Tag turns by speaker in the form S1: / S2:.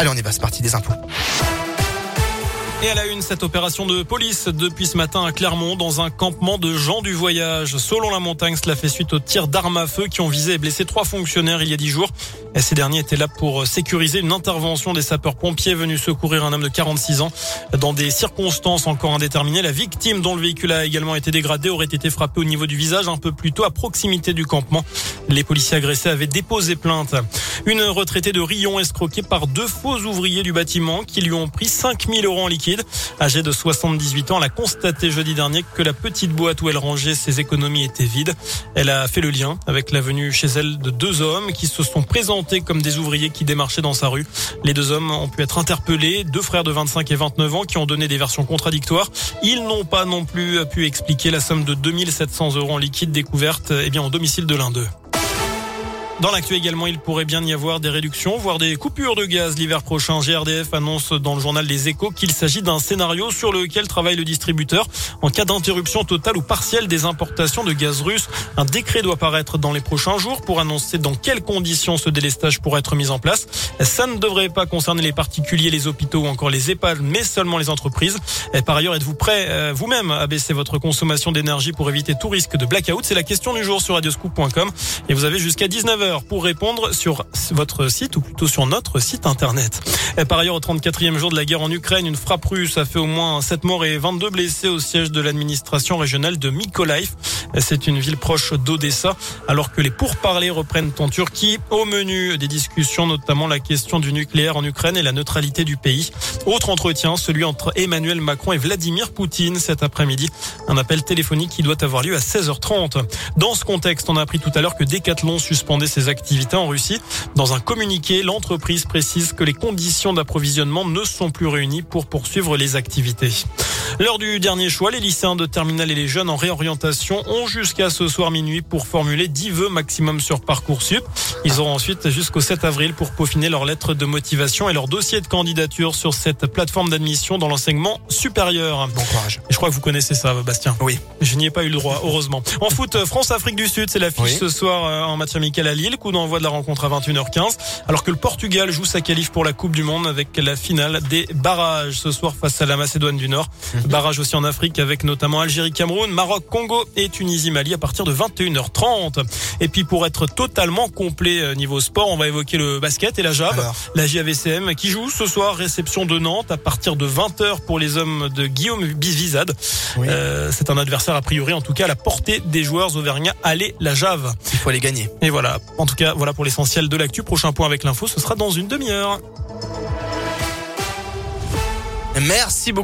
S1: Allez, on y va, c'est parti des infos.
S2: Et à la une, cette opération de police depuis ce matin à Clermont dans un campement de gens du voyage. Selon la montagne, cela fait suite aux tirs d'armes à feu qui ont visé et blessé trois fonctionnaires il y a dix jours. Ces derniers étaient là pour sécuriser une intervention des sapeurs-pompiers venus secourir un homme de 46 ans. Dans des circonstances encore indéterminées, la victime dont le véhicule a également été dégradé aurait été frappée au niveau du visage un peu plus tôt à proximité du campement. Les policiers agressés avaient déposé plainte. Une retraitée de Rion escroquée par deux faux ouvriers du bâtiment qui lui ont pris 5000 euros en liquide Âgée de 78 ans, elle a constaté jeudi dernier que la petite boîte où elle rangeait ses économies était vide. Elle a fait le lien avec la venue chez elle de deux hommes qui se sont présentés comme des ouvriers qui démarchaient dans sa rue. Les deux hommes ont pu être interpellés, deux frères de 25 et 29 ans qui ont donné des versions contradictoires. Ils n'ont pas non plus pu expliquer la somme de 2700 euros en liquide découverte eh bien, au domicile de l'un d'eux. Dans l'actu également, il pourrait bien y avoir des réductions, voire des coupures de gaz l'hiver prochain. GRDF annonce dans le journal Les Échos qu'il s'agit d'un scénario sur lequel travaille le distributeur en cas d'interruption totale ou partielle des importations de gaz russe. Un décret doit paraître dans les prochains jours pour annoncer dans quelles conditions ce délestage pourrait être mis en place. Ça ne devrait pas concerner les particuliers, les hôpitaux ou encore les EHPAD, mais seulement les entreprises. Et par ailleurs, êtes-vous prêt euh, vous-même à baisser votre consommation d'énergie pour éviter tout risque de blackout? C'est la question du jour sur radioscoop.com et vous avez jusqu'à 19h pour répondre sur votre site ou plutôt sur notre site internet. par ailleurs, au 34e jour de la guerre en Ukraine, une frappe russe a fait au moins 7 morts et 22 blessés au siège de l'administration régionale de Mykolaiv. C'est une ville proche d'Odessa, alors que les pourparlers reprennent en Turquie. Au menu des discussions, notamment la question du nucléaire en Ukraine et la neutralité du pays. Autre entretien, celui entre Emmanuel Macron et Vladimir Poutine cet après-midi. Un appel téléphonique qui doit avoir lieu à 16h30. Dans ce contexte, on a appris tout à l'heure que Decathlon suspendait ses activités en Russie. Dans un communiqué, l'entreprise précise que les conditions d'approvisionnement ne sont plus réunies pour poursuivre les activités. L'heure du dernier choix, les lycéens de terminale et les jeunes en réorientation ont jusqu'à ce soir minuit pour formuler 10 vœux maximum sur Parcoursup. Ils auront ensuite jusqu'au 7 avril pour peaufiner leur lettre de motivation et leur dossier de candidature sur cette plateforme d'admission dans l'enseignement supérieur.
S1: Bon courage.
S2: je crois que vous connaissez ça, Bastien.
S1: Oui.
S2: Je n'y ai pas eu le droit, heureusement. En foot, France-Afrique du Sud, c'est l'affiche ce soir euh, en match amical à Lille. Coup d'envoi de la rencontre à 21h15. Alors que le Portugal joue sa qualif pour la Coupe du Monde avec la finale des barrages ce soir face à la Macédoine du Nord. Mhm. Barrage aussi en Afrique avec notamment Algérie, Cameroun, Maroc, Congo et Tunisie, Mali à partir de 21h30. Et puis pour être totalement complet euh, niveau sport, on va évoquer le basket et la JAB. La JAVCM qui joue ce soir réception de Nantes à partir de 20h pour les hommes de Guillaume Bizvizade. Euh, c'est un adversaire a priori en tout cas à la portée des joueurs auvergnats. Allez la Jave.
S1: Il faut aller gagner.
S2: Et voilà. En tout cas, voilà pour l'essentiel de l'actu. Prochain point avec l'info, ce sera dans une demi-heure.
S1: Merci beaucoup.